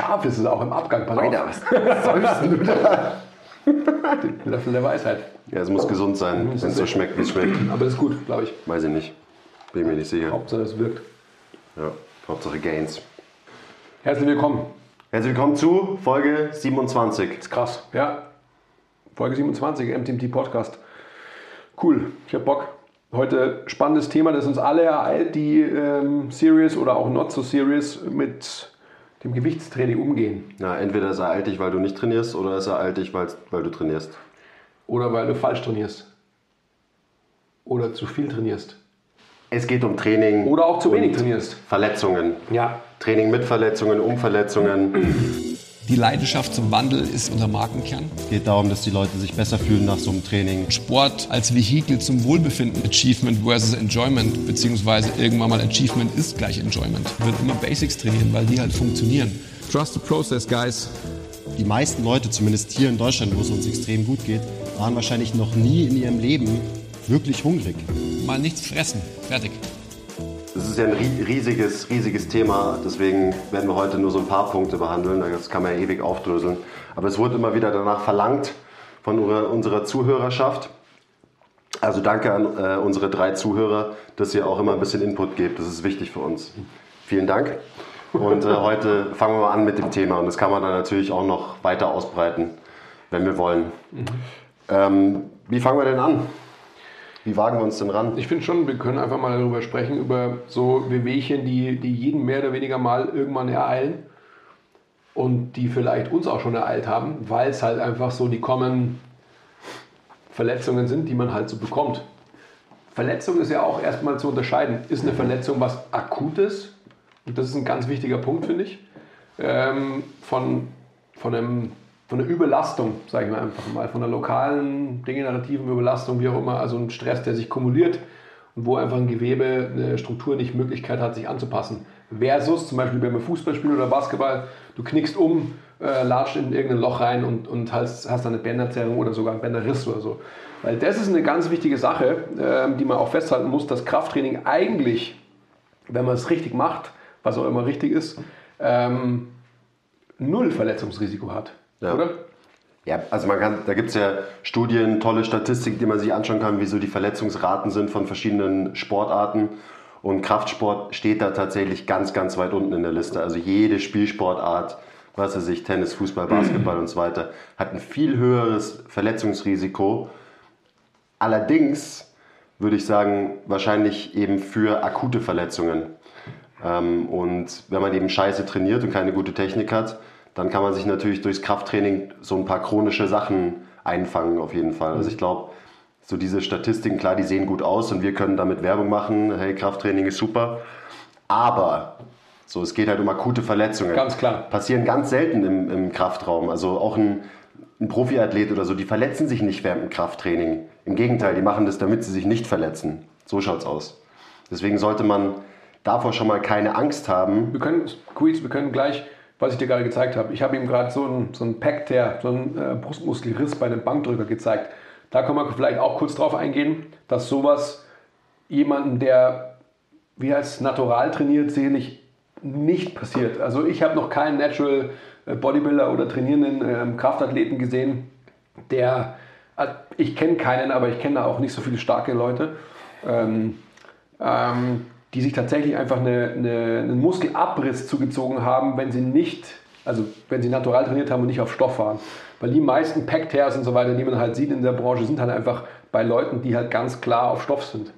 scharf ist es auch im Abgang. Pass Alter, was säufst du da? Löffel der Weisheit. Ja, es muss gesund sein, wenn es so schmeckt, wie es schmeckt. Aber das ist gut, glaube ich. Weiß ich nicht. Bin mir nicht sicher. Hauptsache es wirkt. Ja, Hauptsache Gains. Herzlich willkommen. Herzlich willkommen zu Folge 27. Ist krass. Ja. Folge 27, MTMT Podcast. Cool, ich hab Bock. Heute spannendes Thema, das uns alle ereilt, die ähm, serious oder auch not so serious mit dem Gewichtstraining umgehen. Na, entweder ist er alt dich, weil du nicht trainierst, oder ist er alt dich, weil, weil du trainierst. Oder weil du falsch trainierst. Oder zu viel trainierst. Es geht um Training. Oder auch zu wenig trainierst. Verletzungen. Ja. Training mit Verletzungen, um Verletzungen. Die Leidenschaft zum Wandel ist unser Markenkern. Es geht darum, dass die Leute sich besser fühlen nach so einem Training. Sport als Vehikel zum Wohlbefinden. Achievement versus Enjoyment, beziehungsweise irgendwann mal Achievement ist gleich Enjoyment. Würde immer Basics trainieren, weil die halt funktionieren. Trust the process, guys. Die meisten Leute, zumindest hier in Deutschland, wo es uns extrem gut geht, waren wahrscheinlich noch nie in ihrem Leben wirklich hungrig. Mal nichts fressen. Fertig. Das ist ja ein ri- riesiges, riesiges Thema, deswegen werden wir heute nur so ein paar Punkte behandeln. Das kann man ja ewig aufdröseln. Aber es wurde immer wieder danach verlangt von unserer, Zuhörerschaft. Also danke an äh, unsere drei Zuhörer, dass ihr auch immer ein bisschen Input gebt. Das ist wichtig für uns. Vielen Dank. Und äh, heute fangen wir mal an mit dem Thema. Und das kann man dann natürlich auch noch weiter ausbreiten, wenn wir wollen. Ähm, wie fangen wir denn an? Wie wagen wir uns denn ran? Ich finde schon, wir können einfach mal darüber sprechen, über so Wehwehchen, die, die jeden mehr oder weniger mal irgendwann ereilen und die vielleicht uns auch schon ereilt haben, weil es halt einfach so die kommen Verletzungen sind, die man halt so bekommt. Verletzung ist ja auch erstmal zu unterscheiden. Ist eine Verletzung was Akutes? Und das ist ein ganz wichtiger Punkt, finde ich. Ähm, von, von, einem, von einer Überlastung, sage ich mal einfach mal, von einer lokalen degenerativen Überlastung, wie auch immer, also ein Stress, der sich kumuliert und wo einfach ein Gewebe, eine Struktur nicht Möglichkeit hat, sich anzupassen. Versus zum Beispiel beim Fußballspiel oder Basketball, du knickst um, äh, latscht in irgendein Loch rein und, und hast, hast dann eine Bänderzerrung oder sogar einen Bänderriss oder so. Weil das ist eine ganz wichtige Sache, ähm, die man auch festhalten muss, dass Krafttraining eigentlich, wenn man es richtig macht, was auch immer richtig ist, ähm, null Verletzungsrisiko hat. Ja. Oder? Ja, also man kann, da gibt es ja Studien, tolle Statistiken, die man sich anschauen kann, wie so die Verletzungsraten sind von verschiedenen Sportarten. Und Kraftsport steht da tatsächlich ganz, ganz weit unten in der Liste. Also jede Spielsportart, was weiß ich, Tennis, Fußball, Basketball und so weiter, hat ein viel höheres Verletzungsrisiko. Allerdings würde ich sagen, wahrscheinlich eben für akute Verletzungen. Ähm, und wenn man eben scheiße trainiert und keine gute Technik hat, dann kann man sich natürlich durchs Krafttraining so ein paar chronische Sachen einfangen, auf jeden Fall. Also ich glaube, so diese Statistiken, klar, die sehen gut aus und wir können damit Werbung machen, hey, Krafttraining ist super. Aber so, es geht halt um akute Verletzungen. Ganz klar. Passieren ganz selten im, im Kraftraum. Also auch ein, ein Profiathlet oder so, die verletzen sich nicht während dem Krafttraining. Im Gegenteil, die machen das, damit sie sich nicht verletzen. So schaut's aus. Deswegen sollte man davor schon mal keine Angst haben. Wir können, Quiz, wir können gleich, was ich dir gerade gezeigt habe, ich habe ihm gerade so einen so einen Pack-Tear, so einen äh, Brustmuskelriss bei einem Bankdrücker gezeigt. Da kann man vielleicht auch kurz drauf eingehen, dass sowas jemanden, der wie heißt natural trainiert, sicherlich nicht passiert. Also ich habe noch keinen Natural äh, Bodybuilder oder trainierenden ähm, Kraftathleten gesehen, der, äh, ich kenne keinen, aber ich kenne auch nicht so viele starke Leute, ähm, ähm, die sich tatsächlich einfach eine, eine, einen Muskelabriss zugezogen haben, wenn sie nicht, also wenn sie natural trainiert haben und nicht auf Stoff waren. Weil die meisten Pack-Tears und so weiter, die man halt sieht in der Branche, sind halt einfach bei Leuten, die halt ganz klar auf Stoff sind.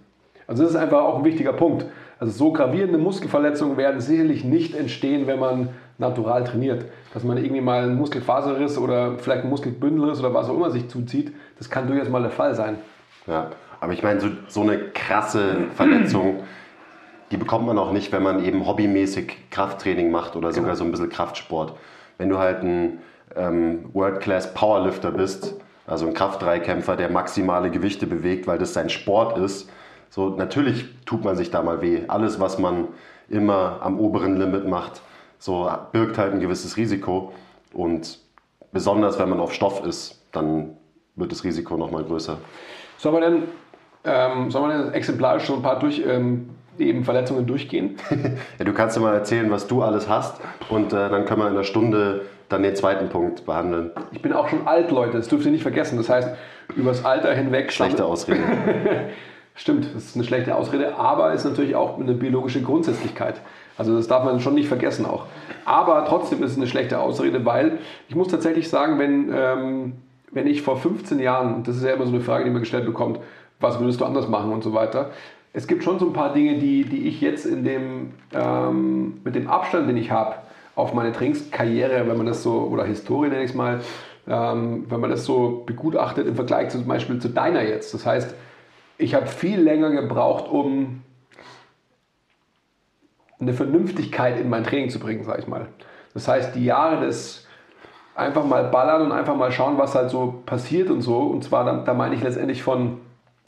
Also das ist einfach auch ein wichtiger Punkt. Also so gravierende Muskelverletzungen werden sicherlich nicht entstehen, wenn man natural trainiert. Dass man irgendwie mal einen Muskelfaserriss oder vielleicht einen Muskelbündelriss oder was auch immer sich zuzieht, das kann durchaus mal der Fall sein. Ja, aber ich meine, so, so eine krasse Verletzung, die bekommt man auch nicht, wenn man eben hobbymäßig Krafttraining macht oder sogar so ein bisschen Kraftsport. Wenn du halt ein ähm, World-Class Powerlifter bist, also ein Kraftdreikämpfer, der maximale Gewichte bewegt, weil das sein Sport ist, so natürlich tut man sich da mal weh. Alles, was man immer am oberen Limit macht, so birgt halt ein gewisses Risiko und besonders wenn man auf Stoff ist, dann wird das Risiko noch mal größer. Sollen wir denn, ähm, sollen wir denn exemplarisch so ein paar durch, ähm, eben Verletzungen durchgehen. ja, du kannst dir mal erzählen, was du alles hast und äh, dann können wir in einer Stunde dann den zweiten Punkt behandeln. Ich bin auch schon alt, Leute, das dürft ihr nicht vergessen. Das heißt, übers Alter hinweg... Schlechte Ausrede. Stimmt, das ist eine schlechte Ausrede, aber ist natürlich auch eine biologische Grundsätzlichkeit. Also das darf man schon nicht vergessen auch. Aber trotzdem ist es eine schlechte Ausrede, weil ich muss tatsächlich sagen, wenn, ähm, wenn ich vor 15 Jahren, das ist ja immer so eine Frage, die man gestellt bekommt, was würdest du anders machen und so weiter. Es gibt schon so ein paar Dinge, die, die ich jetzt in dem, ähm, mit dem Abstand, den ich habe, auf meine Trainingskarriere, wenn man das so, oder Historie nenne ich es mal, ähm, wenn man das so begutachtet im Vergleich zum Beispiel zu deiner jetzt. Das heißt, ich habe viel länger gebraucht, um eine Vernünftigkeit in mein Training zu bringen, sage ich mal. Das heißt, die Jahre des einfach mal ballern und einfach mal schauen, was halt so passiert und so. Und zwar, da, da meine ich letztendlich von,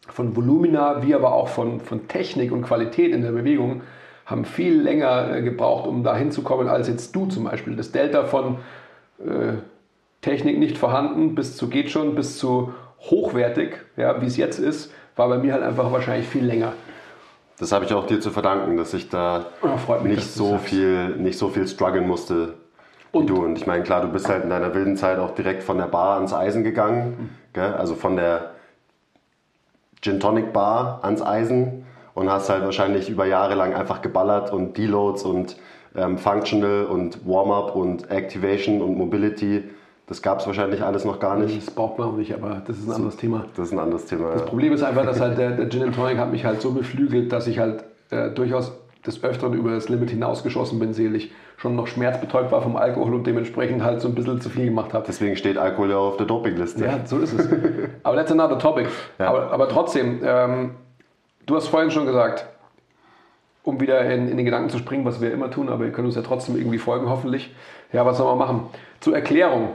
von Volumina, wie aber auch von, von Technik und Qualität in der Bewegung, haben viel länger äh, gebraucht, um da hinzukommen, als jetzt du zum Beispiel. Das Delta von äh, Technik nicht vorhanden bis zu geht schon, bis zu hochwertig, ja, wie es jetzt ist, war bei mir halt einfach wahrscheinlich viel länger. Das habe ich auch dir zu verdanken, dass ich da ja, mich, nicht, so viel, nicht so viel strugglen musste und du. Und ich meine, klar, du bist halt in deiner wilden Zeit auch direkt von der Bar ans Eisen gegangen. Mhm. Also von der Gin Tonic Bar ans Eisen und hast halt wahrscheinlich über Jahre lang einfach geballert und Deloads und ähm, Functional und Warm-up und Activation und Mobility das gab es wahrscheinlich alles noch gar nicht. Das braucht man auch nicht, aber das ist ein anderes Thema. Das ist ein anderes Thema. Das ja. Problem ist einfach, dass halt der, der Gin Tonic hat mich halt so beflügelt, dass ich halt äh, durchaus des Öfteren über das Limit hinausgeschossen bin, seelisch. Schon noch schmerzbetäubt war vom Alkohol und dementsprechend halt so ein bisschen zu viel gemacht habe. Deswegen steht Alkohol ja auf der Dopingliste. Ja, so ist es. aber that's another topic. Ja. Aber, aber, trotzdem, ähm, du hast vorhin schon gesagt, um wieder in, in, den Gedanken zu springen, was wir immer tun, aber ihr könnt uns ja trotzdem irgendwie folgen, hoffentlich. Ja, was soll man machen? Zur Erklärung.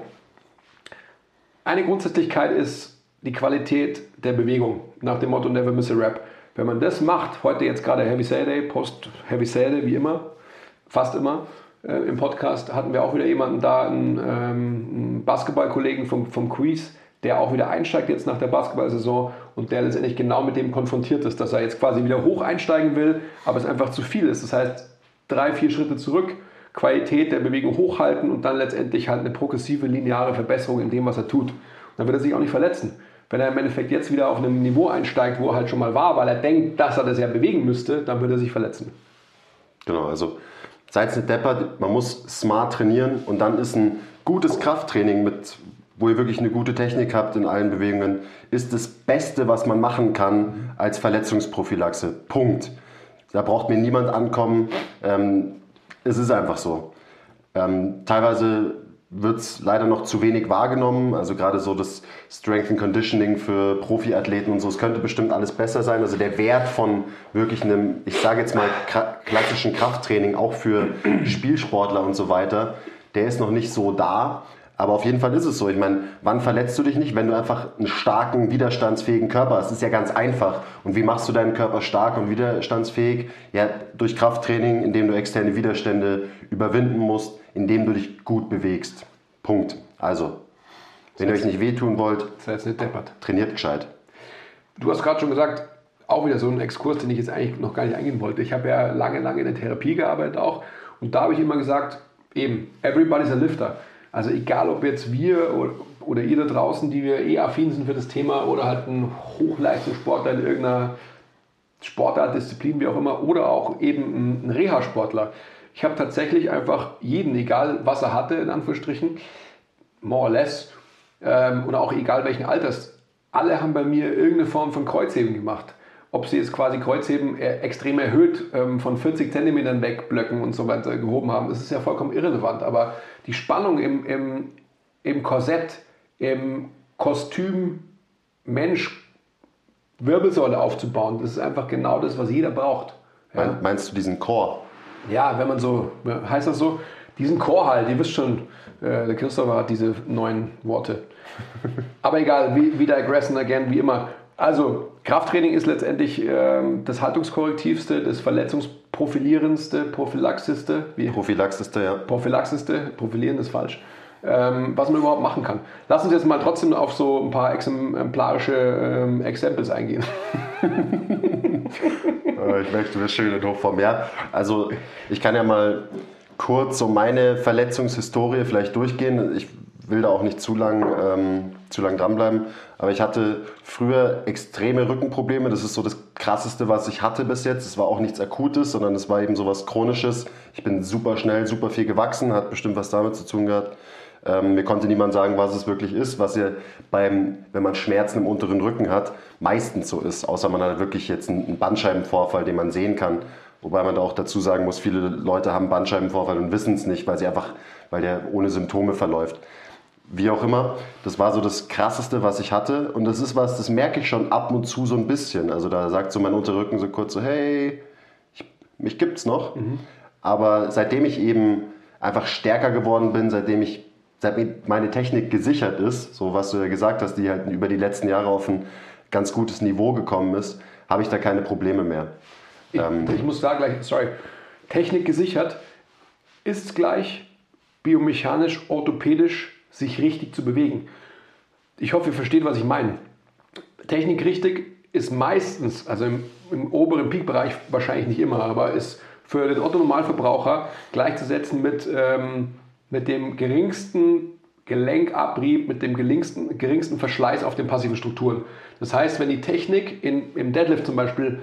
Eine Grundsätzlichkeit ist die Qualität der Bewegung, nach dem Motto Never Miss a Rap. Wenn man das macht, heute jetzt gerade Heavy Saturday, Post Heavy Saturday, wie immer, fast immer, äh, im Podcast hatten wir auch wieder jemanden da, einen, ähm, einen Basketballkollegen vom, vom Quiz, der auch wieder einsteigt jetzt nach der Basketballsaison und der letztendlich genau mit dem konfrontiert ist, dass er jetzt quasi wieder hoch einsteigen will, aber es einfach zu viel ist. Das heißt, drei, vier Schritte zurück, Qualität der Bewegung hochhalten und dann letztendlich halt eine progressive, lineare Verbesserung in dem, was er tut. Dann wird er sich auch nicht verletzen. Wenn er im Endeffekt jetzt wieder auf einem Niveau einsteigt, wo er halt schon mal war, weil er denkt, dass er das ja bewegen müsste, dann wird er sich verletzen. Genau, also seid nicht deppert, man muss smart trainieren und dann ist ein gutes Krafttraining mit wo ihr wirklich eine gute Technik habt in allen Bewegungen, ist das Beste, was man machen kann als Verletzungsprophylaxe. Punkt. Da braucht mir niemand ankommen. Ähm, es ist einfach so. Ähm, teilweise wird es leider noch zu wenig wahrgenommen. Also gerade so das Strength and Conditioning für Profiathleten und so. Es könnte bestimmt alles besser sein. Also der Wert von wirklich einem, ich sage jetzt mal klassischen Krafttraining auch für Spielsportler und so weiter, der ist noch nicht so da. Aber auf jeden Fall ist es so. Ich meine, wann verletzt du dich nicht, wenn du einfach einen starken, widerstandsfähigen Körper hast? Das ist ja ganz einfach. Und wie machst du deinen Körper stark und widerstandsfähig? Ja, durch Krafttraining, indem du externe Widerstände überwinden musst, indem du dich gut bewegst. Punkt. Also, wenn ihr euch nicht wehtun wollt, das heißt trainiert gescheit. Du hast gerade schon gesagt, auch wieder so ein Exkurs, den ich jetzt eigentlich noch gar nicht eingehen wollte. Ich habe ja lange, lange in der Therapie gearbeitet auch. Und da habe ich immer gesagt, eben, everybody's a lifter. Also egal, ob jetzt wir oder ihr da draußen, die wir eh affin sind für das Thema oder halt ein Hochleistungssportler in irgendeiner Sportart, Disziplin, wie auch immer, oder auch eben ein Reha-Sportler. Ich habe tatsächlich einfach jeden, egal was er hatte, in Anführungsstrichen, more or less, ähm, und auch egal welchen Alters, alle haben bei mir irgendeine Form von Kreuzheben gemacht ob sie jetzt quasi Kreuzheben extrem erhöht ähm, von 40 cm weg Blöcken und so weiter gehoben haben, das ist ja vollkommen irrelevant. Aber die Spannung im, im, im Korsett, im Kostüm Mensch Wirbelsäule aufzubauen, das ist einfach genau das, was jeder braucht. Ja? Meinst du diesen Chor? Ja, wenn man so, heißt das so, diesen Chor halt, ihr wisst schon, äh, der Christopher hat diese neuen Worte. Aber egal, wie, wie digressen again, wie immer. Also, Krafttraining ist letztendlich ähm, das Haltungskorrektivste, das Verletzungsprofilierendste, Prophylaxiste. Wie? Prophylaxiste, ja. Prophylaxiste, profilieren ist falsch. Ähm, was man überhaupt machen kann. Lass uns jetzt mal trotzdem auf so ein paar exemplarische ähm, Examples eingehen. Äh, ich möchte das schön in Hochform. Ja, also ich kann ja mal kurz so meine Verletzungshistorie vielleicht durchgehen. Ich will da auch nicht zu lang, ähm, zu lang dranbleiben. Aber ich hatte früher extreme Rückenprobleme. Das ist so das Krasseste, was ich hatte bis jetzt. Es war auch nichts Akutes, sondern es war eben so was Chronisches. Ich bin super schnell, super viel gewachsen, hat bestimmt was damit zu tun gehabt. Ähm, mir konnte niemand sagen, was es wirklich ist, was ja beim, wenn man Schmerzen im unteren Rücken hat, meistens so ist, außer man hat wirklich jetzt einen Bandscheibenvorfall, den man sehen kann. Wobei man da auch dazu sagen muss, viele Leute haben Bandscheibenvorfall und wissen es nicht, weil sie einfach, weil der ohne Symptome verläuft. Wie auch immer, das war so das Krasseste, was ich hatte. Und das ist was, das merke ich schon ab und zu so ein bisschen. Also da sagt so mein Unterrücken so kurz so, hey, ich, mich gibt's noch. Mhm. Aber seitdem ich eben einfach stärker geworden bin, seitdem ich seit meine Technik gesichert ist, so was du ja gesagt hast, die halt über die letzten Jahre auf ein ganz gutes Niveau gekommen ist, habe ich da keine Probleme mehr. Ich, ähm, ich muss da gleich, sorry, Technik gesichert ist gleich biomechanisch, orthopädisch sich richtig zu bewegen. Ich hoffe, ihr versteht, was ich meine. Technik richtig ist meistens, also im, im oberen Peak-Bereich wahrscheinlich nicht immer, aber ist für den Otto-Normalverbraucher gleichzusetzen mit, ähm, mit dem geringsten Gelenkabrieb, mit dem geringsten, geringsten Verschleiß auf den passiven Strukturen. Das heißt, wenn die Technik in, im Deadlift zum Beispiel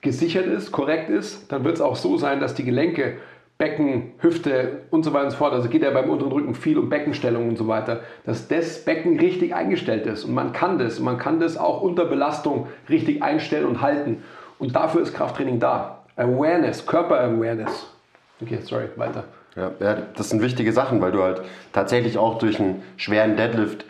gesichert ist, korrekt ist, dann wird es auch so sein, dass die Gelenke Becken, Hüfte und so weiter und so fort. Also geht ja beim unteren Rücken viel um Beckenstellung und so weiter, dass das Becken richtig eingestellt ist. Und man kann das. Man kann das auch unter Belastung richtig einstellen und halten. Und dafür ist Krafttraining da. Awareness, Körper-Awareness. Okay, sorry, weiter. Ja, das sind wichtige Sachen, weil du halt tatsächlich auch durch einen schweren Deadlift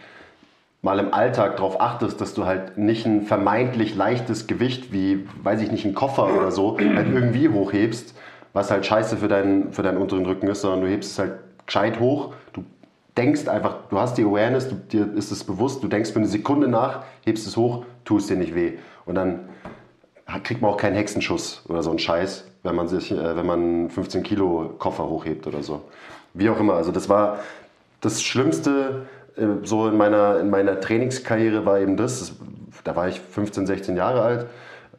mal im Alltag darauf achtest, dass du halt nicht ein vermeintlich leichtes Gewicht wie, weiß ich nicht, ein Koffer oder so halt irgendwie hochhebst, was halt scheiße für deinen, für deinen unteren Rücken ist, sondern du hebst es halt gescheit hoch, du denkst einfach, du hast die Awareness, du, dir ist es bewusst, du denkst für eine Sekunde nach, hebst es hoch, tust dir nicht weh. Und dann kriegt man auch keinen Hexenschuss oder so einen Scheiß, wenn man sich, äh, wenn man 15 Kilo Koffer hochhebt oder so. Wie auch immer. Also das war das Schlimmste äh, so in meiner, in meiner Trainingskarriere war eben das. das da war ich 15, 16 Jahre alt.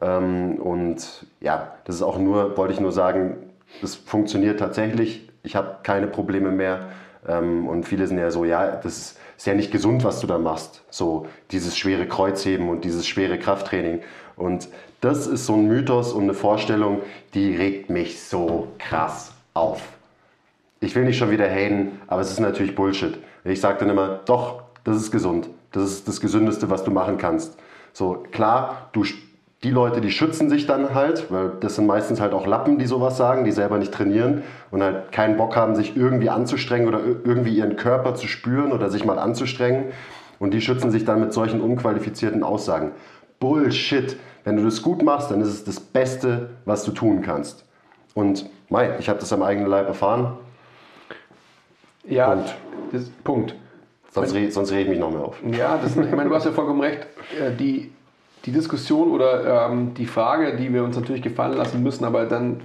Ähm, und ja, das ist auch nur, wollte ich nur sagen, das funktioniert tatsächlich. Ich habe keine Probleme mehr. Ähm, und viele sind ja so, ja, das ist, ist ja nicht gesund, was du da machst. So dieses schwere Kreuzheben und dieses schwere Krafttraining. Und das ist so ein Mythos und eine Vorstellung, die regt mich so krass auf. Ich will nicht schon wieder haten, aber es ist natürlich Bullshit. Ich sage dann immer, doch, das ist gesund. Das ist das Gesündeste, was du machen kannst. So, klar, du die Leute, die schützen sich dann halt, weil das sind meistens halt auch Lappen, die sowas sagen, die selber nicht trainieren und halt keinen Bock haben, sich irgendwie anzustrengen oder irgendwie ihren Körper zu spüren oder sich mal anzustrengen. Und die schützen sich dann mit solchen unqualifizierten Aussagen. Bullshit. Wenn du das gut machst, dann ist es das Beste, was du tun kannst. Und mei, ich habe das am eigenen Leib erfahren. Ja, Punkt. Das, Punkt. Sonst, re, sonst rede ich mich noch mehr auf. Ja, das, ich meine, du hast ja vollkommen recht. Äh, die, die Diskussion oder ähm, die Frage, die wir uns natürlich gefallen lassen müssen, aber dann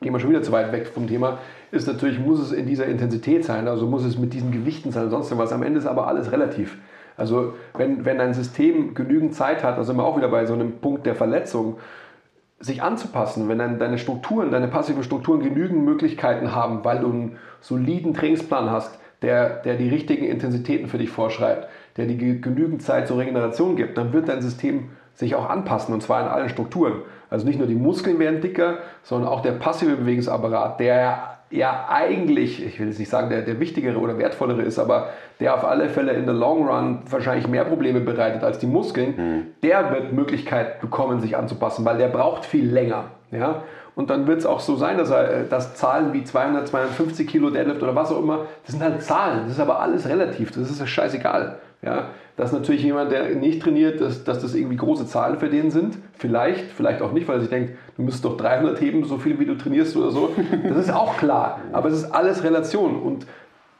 gehen wir schon wieder zu weit weg vom Thema, ist natürlich, muss es in dieser Intensität sein, also muss es mit diesen Gewichten sein, sonst was. Am Ende ist aber alles relativ. Also wenn, wenn ein System genügend Zeit hat, also immer auch wieder bei so einem Punkt der Verletzung, sich anzupassen, wenn dein, deine Strukturen, deine passiven Strukturen genügend Möglichkeiten haben, weil du einen soliden Trainingsplan hast, der, der die richtigen Intensitäten für dich vorschreibt, der dir genügend Zeit zur Regeneration gibt, dann wird dein System sich auch anpassen und zwar in allen Strukturen. Also nicht nur die Muskeln werden dicker, sondern auch der passive Bewegungsapparat, der ja eigentlich, ich will jetzt nicht sagen, der, der wichtigere oder wertvollere ist, aber der auf alle Fälle in der Long Run wahrscheinlich mehr Probleme bereitet als die Muskeln, mhm. der wird Möglichkeit bekommen, sich anzupassen, weil der braucht viel länger. Ja? Und dann wird es auch so sein, dass, er, dass Zahlen wie 200, 250 Kilo Deadlift oder was auch immer, das sind halt Zahlen, das ist aber alles relativ, das ist ja scheißegal. Ja, dass natürlich jemand, der nicht trainiert, dass, dass das irgendwie große Zahlen für den sind. Vielleicht, vielleicht auch nicht, weil er sich denkt, du müsstest doch 300 heben, so viel wie du trainierst oder so. Das ist auch klar. Aber es ist alles Relation. Und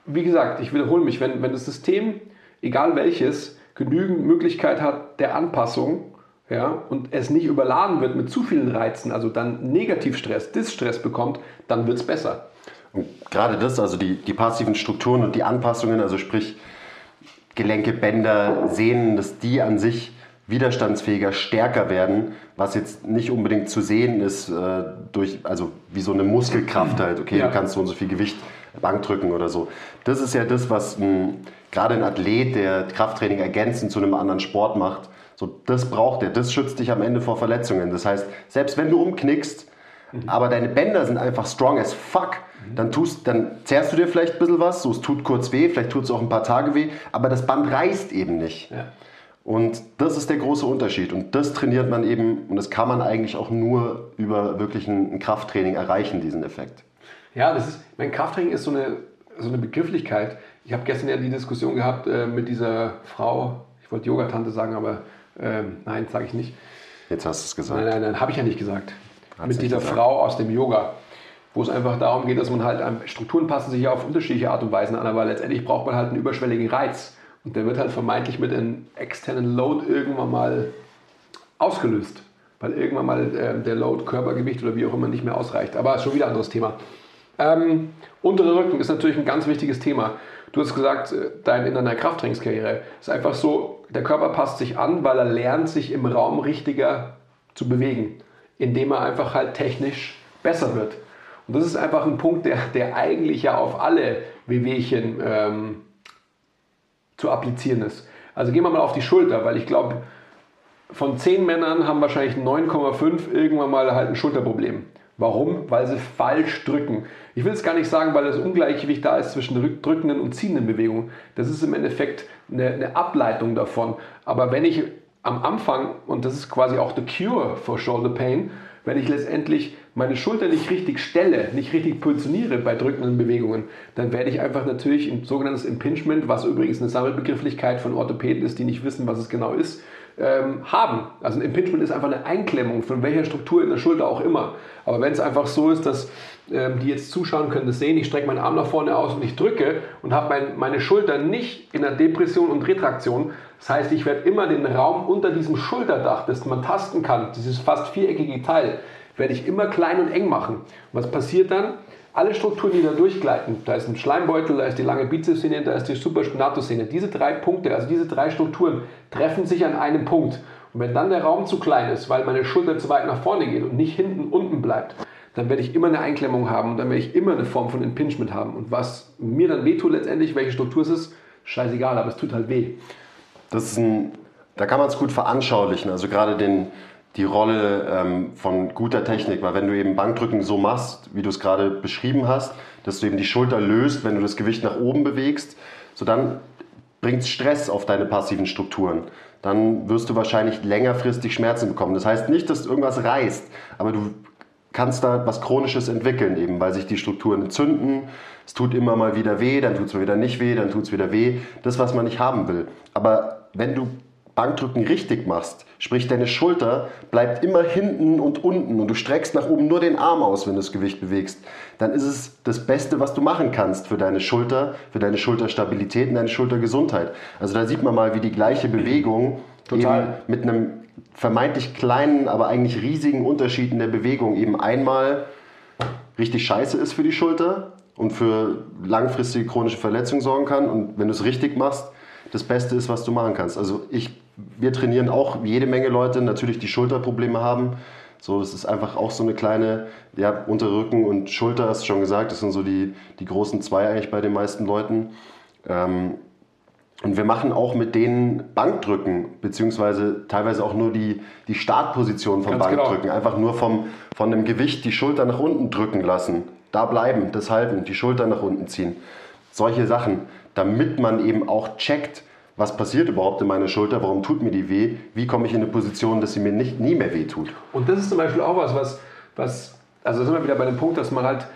wie gesagt, ich wiederhole mich, wenn, wenn das System, egal welches, genügend Möglichkeit hat der Anpassung ja, und es nicht überladen wird mit zu vielen Reizen, also dann Negativstress, Distress bekommt, dann wird es besser. Und gerade das, also die, die passiven Strukturen und die Anpassungen, also sprich Gelenke, Bänder, Sehnen, dass die an sich widerstandsfähiger, stärker werden, was jetzt nicht unbedingt zu sehen ist äh, durch, also wie so eine Muskelkraft halt, okay, Ja. du kannst so und so viel Gewicht Bank drücken oder so. Das ist ja das, was ein, gerade ein Athlet, der Krafttraining ergänzend zu einem anderen Sport macht, so das braucht er, das schützt dich am Ende vor Verletzungen. Das heißt, selbst wenn du umknickst, aber deine Bänder sind einfach strong as fuck, dann, tust, dann zehrst du dir vielleicht ein bisschen was, so es tut kurz weh, vielleicht tut es auch ein paar Tage weh, aber das Band reißt eben nicht. Ja. Und das ist der große Unterschied. Und das trainiert man eben, und das kann man eigentlich auch nur über wirklich ein, Krafttraining erreichen, diesen Effekt. Ja, das ist, mein Krafttraining ist so eine, so eine Begrifflichkeit. Ich habe gestern ja die Diskussion gehabt äh, mit dieser Frau, ich wollte Yogatante sagen, aber ähm, nein, sage ich nicht. Jetzt hast du es gesagt. Nein, nein, nein, habe ich ja nicht gesagt. Hat's mit nicht dieser gesagt. Frau aus dem Yoga, wo es einfach darum geht, dass man halt, Strukturen passen sich ja auf unterschiedliche Art und Weisen an, aber letztendlich braucht man halt einen überschwelligen Reiz. Und der wird halt vermeintlich mit einem externen Load irgendwann mal ausgelöst. Weil irgendwann mal ähm, der Load, Körpergewicht oder wie auch immer nicht mehr ausreicht. Aber ist schon wieder ein anderes Thema. Ähm, untere Rücken ist natürlich ein ganz wichtiges Thema. Du hast gesagt, äh, dein, in deiner Krafttrainingskarriere ist einfach so, der Körper passt sich an, weil er lernt, sich im Raum richtiger zu bewegen, indem er einfach halt technisch besser wird. Und das ist einfach ein Punkt, der, der eigentlich ja auf alle Wehwehchen ähm, zu applizieren ist. Also gehen wir mal auf die Schulter, weil ich glaube, von 10 Männern haben wahrscheinlich 9,5 irgendwann mal halt ein Schulterproblem. Warum? Weil sie falsch drücken. Ich will es gar nicht sagen, weil das Ungleichgewicht da ist zwischen rück- drückenden und ziehenden Bewegungen. Das ist im Endeffekt eine, eine Ableitung davon. Aber wenn ich am Anfang, und das ist quasi auch the cure for shoulder pain, wenn ich letztendlich meine Schulter nicht richtig stelle, nicht richtig positioniere bei drückenden Bewegungen, dann werde ich einfach natürlich ein sogenanntes Impingement, was übrigens eine Sammelbegrifflichkeit von Orthopäden ist, die nicht wissen, was es genau ist, ähm, haben. Also ein Impingement ist einfach eine Einklemmung von welcher Struktur in der Schulter auch immer. Aber wenn es einfach so ist, dass ähm, die jetzt zuschauen können, das sehen, ich strecke meinen Arm nach vorne aus und ich drücke und habe mein, meine Schulter nicht in der Depression und Retraktion. Das heißt, ich werde immer den Raum unter diesem Schulterdach, das man tasten kann, dieses fast viereckige Teil, werde ich immer klein und eng machen. Was passiert dann? Alle Strukturen, die da durchgleiten, da ist ein Schleimbeutel, da ist die lange Bizepssehne, da ist die Supraspinatus-Szene. Diese drei Punkte, also diese drei Strukturen, treffen sich an einem Punkt. Und wenn dann der Raum zu klein ist, weil meine Schulter zu weit nach vorne geht und nicht hinten unten bleibt, dann werde ich immer eine Einklemmung haben und dann werde ich immer eine Form von Impingement haben. Und was mir dann wehtut letztendlich, welche Struktur es ist, scheißegal, aber es tut halt weh. Das ist ein, da kann man es gut veranschaulichen, also gerade den, die Rolle ähm, von guter Technik, weil wenn du eben Bankdrücken so machst, wie du es gerade beschrieben hast, dass du eben die Schulter löst, wenn du das Gewicht nach oben bewegst, so dann bringt es Stress auf deine passiven Strukturen. Dann wirst du wahrscheinlich längerfristig Schmerzen bekommen. Das heißt nicht, dass irgendwas reißt, aber du kannst da was Chronisches entwickeln, eben weil sich die Strukturen entzünden. Es tut immer mal wieder weh, dann tut es wieder nicht weh, dann tut es wieder weh. Das, was man nicht haben will. Aber wenn du Bankdrücken richtig machst, sprich deine Schulter bleibt immer hinten und unten und du streckst nach oben nur den Arm aus, wenn du das Gewicht bewegst, dann ist es das Beste, was du machen kannst für deine Schulter, für deine Schulterstabilität und deine Schultergesundheit. Also da sieht man mal, wie die gleiche Bewegung Total. eben mit einem vermeintlich kleinen, aber eigentlich riesigen Unterschied in der Bewegung eben einmal richtig scheiße ist für die Schulter und für langfristige chronische Verletzungen sorgen kann. Und wenn du es richtig machst, das Beste ist, was du machen kannst. Also ich, wir trainieren auch jede Menge Leute, natürlich die Schulterprobleme haben. So, das ist einfach auch so eine kleine, ja, Unterrücken und Schulter, hast du schon gesagt, das sind so die, die großen zwei eigentlich bei den meisten Leuten. Ähm, und wir machen auch mit denen Bankdrücken, beziehungsweise teilweise auch nur die, die Startposition vom Ganz genau. Bankdrücken. Einfach nur vom, von dem Gewicht die Schulter nach unten drücken lassen. Da bleiben, das halten, die Schulter nach unten ziehen. Solche Sachen, damit man eben auch checkt, was passiert überhaupt in meiner Schulter, warum tut mir die weh, wie komme ich in eine Position, dass sie mir nicht, nie mehr weh tut. Und das ist zum Beispiel auch was, was, was also sind wir wieder bei dem Punkt, dass man halt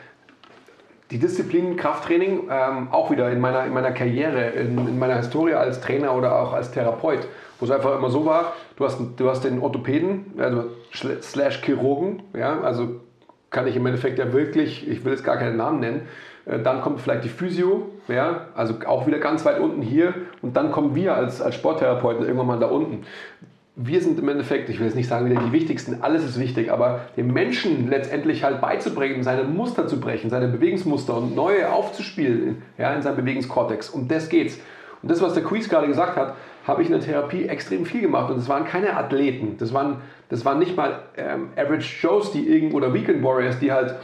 die Disziplin Krafttraining ähm, auch wieder in meiner, in meiner Karriere, in, in meiner Historie als Trainer oder auch als Therapeut, wo es einfach immer so war, du hast, du hast den Orthopäden, also slash Chirurgen, ja, also kann ich im Endeffekt ja wirklich, ich will jetzt gar keinen Namen nennen, dann kommt vielleicht die Physio, ja, also auch wieder ganz weit unten hier und dann kommen wir als, als Sporttherapeuten irgendwann mal da unten wir sind im Endeffekt, ich will jetzt nicht sagen wieder die wichtigsten, alles ist wichtig, aber dem Menschen letztendlich halt beizubringen, seine Muster zu brechen, seine Bewegungsmuster und neue aufzuspielen ja, in seinem Bewegungskortex. Um das geht's. Und das, was der Quiz gerade gesagt hat, habe ich in der Therapie extrem viel gemacht. Und es waren keine Athleten. Das waren, das waren nicht mal ähm, Average Joes, die irgend oder Weekend Warriors, die halt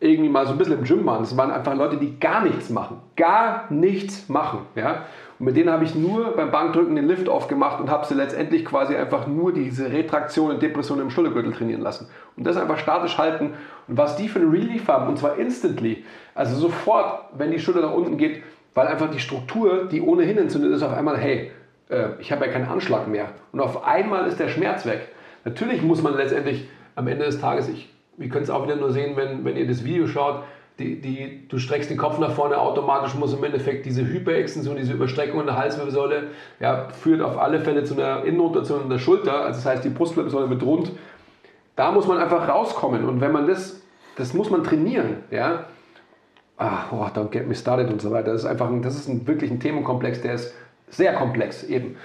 irgendwie mal so ein bisschen im Gym waren. Das waren einfach Leute, die gar nichts machen. Gar nichts machen. Ja? Und mit denen habe ich nur beim Bankdrücken den Lift aufgemacht und habe sie letztendlich quasi einfach nur diese Retraktion und Depression im Schultergürtel trainieren lassen. Und das einfach statisch halten. Und was die für einen Relief haben, und zwar instantly, also sofort, wenn die Schulter nach unten geht, weil einfach die Struktur, die ohnehin entzündet ist, auf einmal, hey, äh, ich habe ja keinen Anschlag mehr. Und auf einmal ist der Schmerz weg. Natürlich muss man letztendlich am Ende des Tages, ich ihr könnt es auch wieder nur sehen, wenn, wenn ihr das Video schaut, die, die, du streckst den Kopf nach vorne, automatisch muss im Endeffekt diese Hyperextension, diese Überstreckung in der Halswirbelsäule, ja, führt auf alle Fälle zu einer Innenrotation in der Schulter, also das heißt, die Brustwirbelsäule wird rund. Da muss man einfach rauskommen und wenn man das, das muss man trainieren, ja. Ah, oh, don't get me started und so weiter. Das ist einfach, ein, das ist ein, wirklich ein Themenkomplex, der ist sehr komplex eben.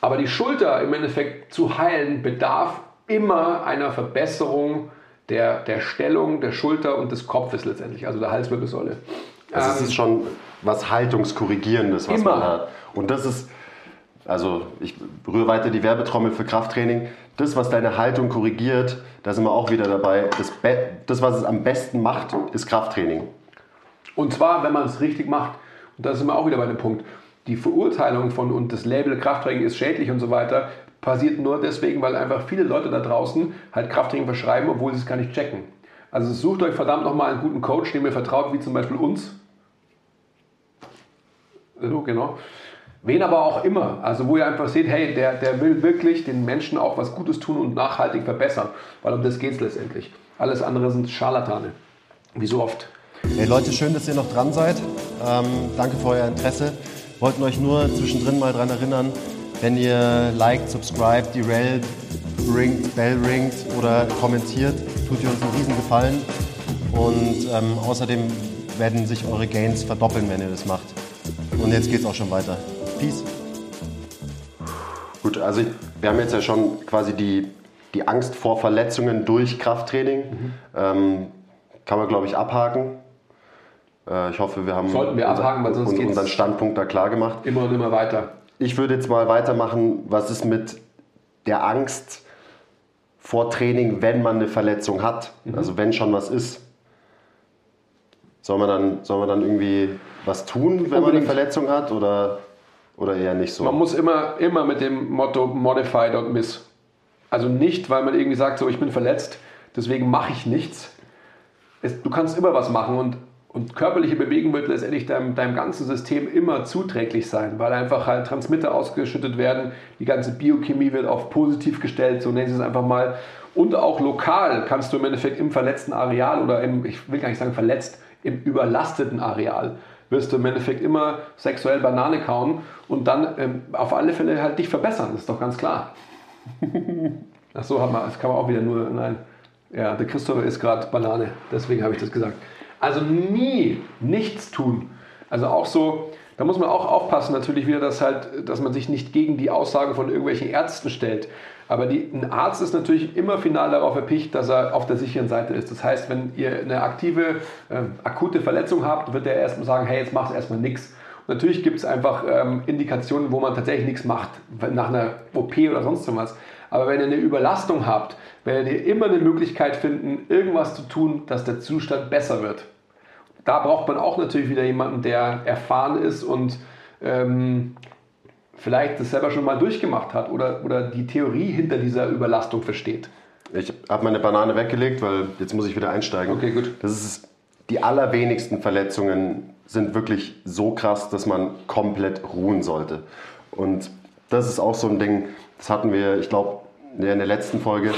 Aber die Schulter im Endeffekt zu heilen bedarf immer einer Verbesserung der, der Stellung der Schulter und des Kopfes letztendlich, also der Halswirbelsäule. Also es ist schon was Haltungskorrigierendes, was Immer. man hat. Und das ist, also ich rühre weiter die Werbetrommel für Krafttraining. Das, was deine Haltung korrigiert, da sind wir auch wieder dabei. Das, das was es am besten macht, ist Krafttraining. Und zwar, wenn man es richtig macht, und da sind wir auch wieder bei dem Punkt, die Verurteilung von und das Label Krafttraining ist schädlich und so weiter, passiert nur deswegen, weil einfach viele Leute da draußen halt Krafttraining verschreiben, obwohl sie es gar nicht checken. Also sucht euch verdammt nochmal einen guten Coach, dem ihr vertraut, wie zum Beispiel uns. So, genau. Wen aber auch immer. Also wo ihr einfach seht, hey, der, der will wirklich den Menschen auch was Gutes tun und nachhaltig verbessern. Weil um das geht es letztendlich. Alles andere sind Scharlatane. Wie so oft. Hey Leute, schön, dass ihr noch dran seid. Ähm, danke für euer Interesse. Wollten euch nur zwischendrin mal daran erinnern, wenn ihr liked, subscribt, die Rel ringt, Bell ringt oder kommentiert, tut ihr uns einen riesen Gefallen. Und ähm, außerdem werden sich eure Gains verdoppeln, wenn ihr das macht. Und jetzt geht's auch schon weiter. Peace. Gut, also ich, wir haben jetzt ja schon quasi die, die Angst vor Verletzungen durch Krafttraining. Ähm, kann man, glaube ich, abhaken. Äh, ich hoffe, wir haben Sollten wir abhaken, weil sonst un- geht's- unseren Standpunkt da klar gemacht. Immer und immer weiter. Ich würde jetzt mal weitermachen, was ist mit der Angst vor Training, wenn man eine Verletzung hat? Mhm. Also wenn schon was ist. Soll man dann, soll man dann irgendwie was tun, wenn man eine Unbedingt. Verletzung hat oder, oder eher nicht so? Man muss immer, immer mit dem Motto Modify, don't miss. Also nicht, weil man irgendwie sagt, so ich bin verletzt, deswegen mache ich nichts. Es, du kannst immer was machen und, und körperliche Bewegung wird letztendlich deinem, deinem ganzen System immer zuträglich sein, weil einfach halt Transmitter ausgeschüttet werden, die ganze Biochemie wird auf positiv gestellt, so nennen sie es einfach mal. Und auch lokal kannst du im Endeffekt im verletzten Areal oder im, ich will gar nicht sagen verletzt, im überlasteten Areal wirst du im Endeffekt immer sexuell Banane kauen und dann ähm, auf alle Fälle halt dich verbessern, das ist doch ganz klar. Ach so, hat man, das kann man auch wieder nur, nein. Ja, der Christopher ist gerade Banane, deswegen habe ich das gesagt. Also nie nichts tun. Also auch so, da muss man auch aufpassen natürlich wieder, dass halt, dass man sich nicht gegen die Aussagen von irgendwelchen Ärzten stellt. Aber die, ein Arzt ist natürlich immer final darauf erpicht, dass er auf der sicheren Seite ist. Das heißt, wenn ihr eine aktive, äh, akute Verletzung habt, wird er erstmal sagen, hey, jetzt machst du erstmal nichts. Natürlich gibt es einfach ähm, Indikationen, wo man tatsächlich nichts macht, nach einer OP oder sonst was. Aber wenn ihr eine Überlastung habt, werdet ihr immer eine Möglichkeit finden, irgendwas zu tun, dass der Zustand besser wird. Da braucht man auch natürlich wieder jemanden, der erfahren ist und ähm, vielleicht das selber schon mal durchgemacht hat oder, oder die Theorie hinter dieser Überlastung versteht. Ich habe meine Banane weggelegt, weil jetzt muss ich wieder einsteigen. Okay, gut. Das ist die allerwenigsten Verletzungen sind wirklich so krass, dass man komplett ruhen sollte. Und das ist auch so ein Ding, das hatten wir, ich glaube, in der letzten Folge.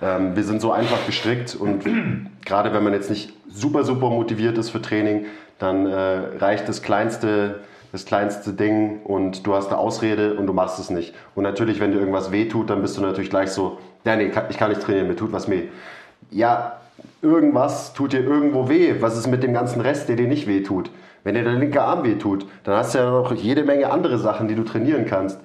Ähm, wir sind so einfach gestrickt und gerade wenn man jetzt nicht super, super motiviert ist für Training, dann äh, reicht das kleinste, das kleinste Ding und du hast eine Ausrede und du machst es nicht. Und natürlich, wenn dir irgendwas weh tut, dann bist du natürlich gleich so, ja, nee, ich kann nicht trainieren, mir tut was weh. Ja, irgendwas tut dir irgendwo weh. Was ist mit dem ganzen Rest, der dir nicht weh tut? Wenn dir der linke Arm weh tut, dann hast du ja noch jede Menge andere Sachen, die du trainieren kannst.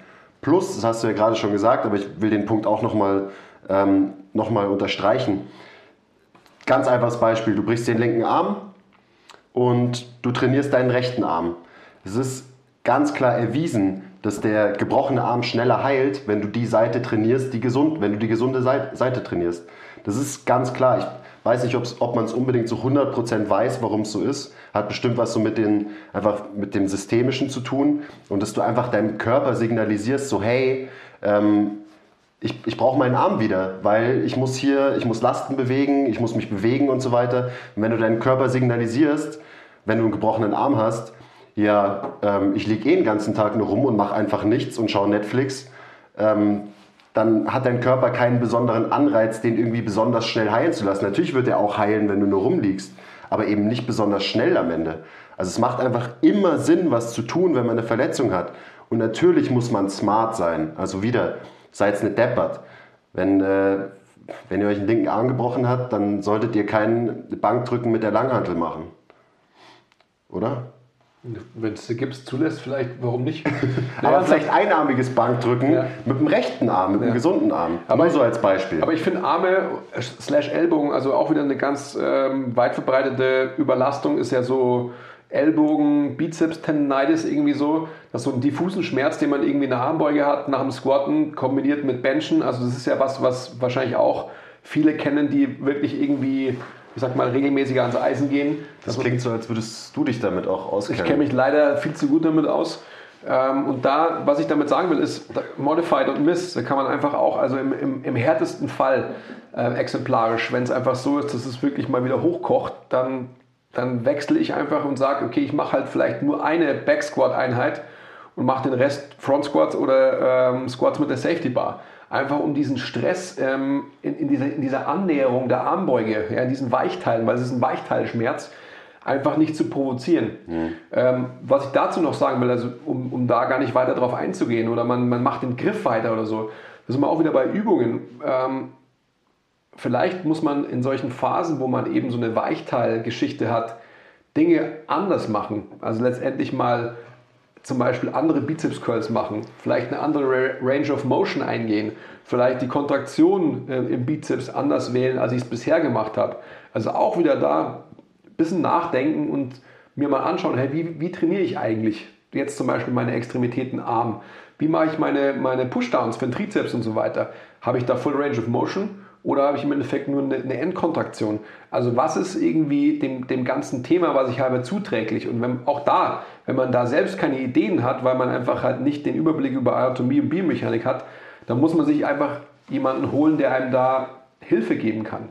Plus, das hast du ja gerade schon gesagt, aber ich will den Punkt auch nochmal ähm, noch unterstreichen. Ganz einfaches Beispiel, du brichst den linken Arm und du trainierst deinen rechten Arm. Es ist ganz klar erwiesen, dass der gebrochene Arm schneller heilt, wenn du die Seite trainierst, die gesund, wenn du die gesunde Seite trainierst. Das ist ganz klar. Ich weiß nicht, ob man es unbedingt zu 100% weiß, warum es so ist. Hat bestimmt was so mit, den, einfach mit dem Systemischen zu tun und dass du einfach deinem Körper signalisierst, so hey, ähm, ich, ich brauche meinen Arm wieder, weil ich muss hier, ich muss Lasten bewegen, ich muss mich bewegen und so weiter. Und wenn du deinem Körper signalisierst, wenn du einen gebrochenen Arm hast, ja, ähm, ich liege eh den ganzen Tag nur rum und mache einfach nichts und schaue Netflix, ähm, dann hat dein Körper keinen besonderen Anreiz, den irgendwie besonders schnell heilen zu lassen. Natürlich wird er auch heilen, wenn du nur rumliegst, aber eben nicht besonders schnell am Ende. Also es macht einfach immer Sinn, was zu tun, wenn man eine Verletzung hat. Und natürlich muss man smart sein. Also wieder, seid nicht deppert. Wenn, äh, wenn ihr euch einen linken Arm gebrochen habt, dann solltet ihr keinen Bankdrücken mit der Langhantel machen. Oder? Wenn es Gips zulässt, vielleicht, warum nicht? aber ja, vielleicht einarmiges Bankdrücken ja. mit dem rechten Arm, mit dem gesunden Arm. Aber Nur so als Beispiel. Aber ich finde Arme slash Ellbogen, also auch wieder eine ganz ähm, weit verbreitete Überlastung, ist ja so Ellbogen, Bizeps, Tendinitis irgendwie so. Das ist so ein diffusen Schmerz, den man irgendwie in der Armbeuge hat, nach dem Squatten kombiniert mit Benchen. Also das ist ja was, was wahrscheinlich auch viele kennen, die wirklich irgendwie ich sag mal, regelmäßiger ans Eisen gehen. Das klingt so, als würdest du dich damit auch auskennen. Ich kenne mich leider viel zu gut damit aus. Ähm, und da, was ich damit sagen will, ist Modified und Miss. Da kann man einfach auch, also im, im, im härtesten Fall äh, exemplarisch, wenn es einfach so ist, dass es wirklich mal wieder hochkocht, dann, dann wechsle ich einfach und sage, okay, ich mache halt vielleicht nur eine Back Squat Einheit und mache den Rest Front Squats oder ähm, Squats mit der Safety Bar einfach um diesen Stress ähm, in, in, dieser, in, dieser, Annäherung der Armbeuge, ja, in diesen Weichteilen, weil es ist ein Weichteilschmerz, einfach nicht zu provozieren. Mhm. Ähm, was ich dazu noch sagen will, also um, um da gar nicht weiter drauf einzugehen oder man, man macht den Griff weiter oder so, da sind wir auch wieder bei Übungen. Ähm, vielleicht muss man in solchen Phasen, wo man eben so eine Weichteilgeschichte hat, Dinge anders machen. Also letztendlich mal zum Beispiel andere Bizeps Curls machen, vielleicht eine andere Range of Motion eingehen, vielleicht die Kontraktion äh, im Bizeps anders wählen, als ich es bisher gemacht habe. Also auch wieder da ein bisschen nachdenken und mir mal anschauen, hey, wie, wie trainiere ich eigentlich jetzt zum Beispiel meine Extremitäten Arm? Wie mache ich meine, meine Pushdowns für den Trizeps und so weiter? Habe ich da Full Range of Motion? Oder habe ich im Endeffekt nur eine, eine Endkontraktion? Also was ist irgendwie dem, dem ganzen Thema, was ich habe, zuträglich? Und wenn, auch da, wenn man da selbst keine Ideen hat, weil man einfach halt nicht den Überblick über Anatomie und Biomechanik hat, dann muss man sich einfach jemanden holen, der einem da Hilfe geben kann.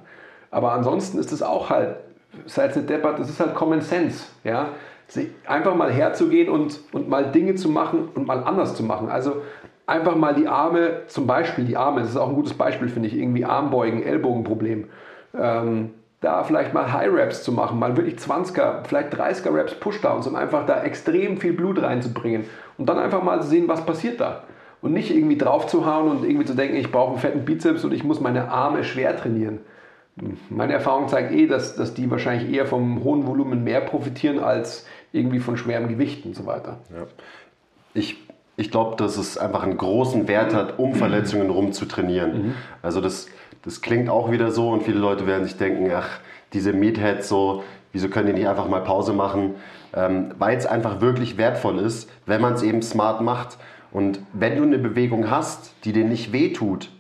Aber ansonsten ist es auch halt, seid nicht deppert, das ist halt Common Sense. Ja? Einfach mal herzugehen und, und mal Dinge zu machen und mal anders zu machen. Also einfach mal die Arme, zum Beispiel die Arme, das ist auch ein gutes Beispiel, finde ich, irgendwie Armbeugen, Ellbogenproblem. Ähm, da vielleicht mal High Reps zu machen, mal wirklich 20er, vielleicht 30er Reps Pushdowns, um einfach da extrem viel Blut reinzubringen und dann einfach mal zu sehen, was passiert da. Und nicht irgendwie drauf zu hauen und irgendwie zu denken, ich brauche einen fetten Bizeps und ich muss meine Arme schwer trainieren. Meine Erfahrung zeigt eh, dass, dass die wahrscheinlich eher vom hohen Volumen mehr profitieren als irgendwie von schwerem Gewicht und so weiter. Ja. Ich ich glaube, dass es einfach einen großen Wert hat, um Verletzungen rum zu trainieren. Mhm. Also das, das klingt auch wieder so und viele Leute werden sich denken, ach, diese Meatheads so, wieso können die nicht einfach mal Pause machen? Ähm, Weil es einfach wirklich wertvoll ist, wenn man es eben smart macht. Und wenn du eine Bewegung hast, die dir nicht wehtut,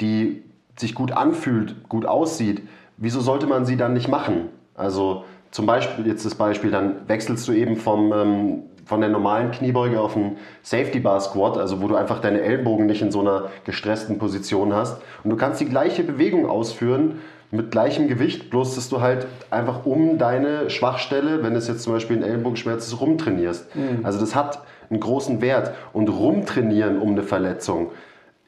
die sich gut anfühlt, gut aussieht, wieso sollte man sie dann nicht machen? Also zum Beispiel, jetzt das Beispiel, dann wechselst du eben vom, ähm, von der normalen Kniebeuge auf einen Safety Bar Squat, also wo du einfach deine Ellbogen nicht in so einer gestressten Position hast. Und du kannst die gleiche Bewegung ausführen mit gleichem Gewicht, bloß dass du halt einfach um deine Schwachstelle, wenn es jetzt zum Beispiel ein Ellbogenschmerz ist, rumtrainierst. Mhm. Also das hat einen großen Wert. Und rumtrainieren um eine Verletzung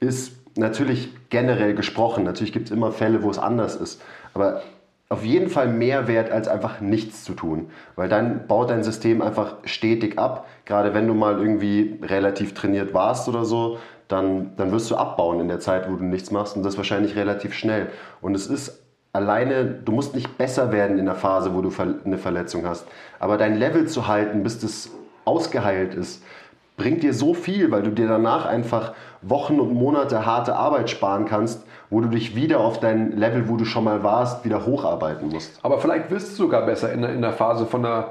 ist natürlich generell gesprochen. Natürlich gibt es immer Fälle, wo es anders ist. Aber auf jeden Fall mehr wert, als einfach nichts zu tun. Weil dann baut dein System einfach stetig ab. Gerade wenn du mal irgendwie relativ trainiert warst oder so, dann, dann wirst du abbauen in der Zeit, wo du nichts machst und das wahrscheinlich relativ schnell. Und es ist alleine, du musst nicht besser werden in der Phase, wo du eine Verletzung hast. Aber dein Level zu halten, bis das ausgeheilt ist, bringt dir so viel, weil du dir danach einfach Wochen und Monate harte Arbeit sparen kannst, wo du dich wieder auf dein Level, wo du schon mal warst, wieder hocharbeiten musst. Aber vielleicht wirst du sogar besser in, in der Phase von einer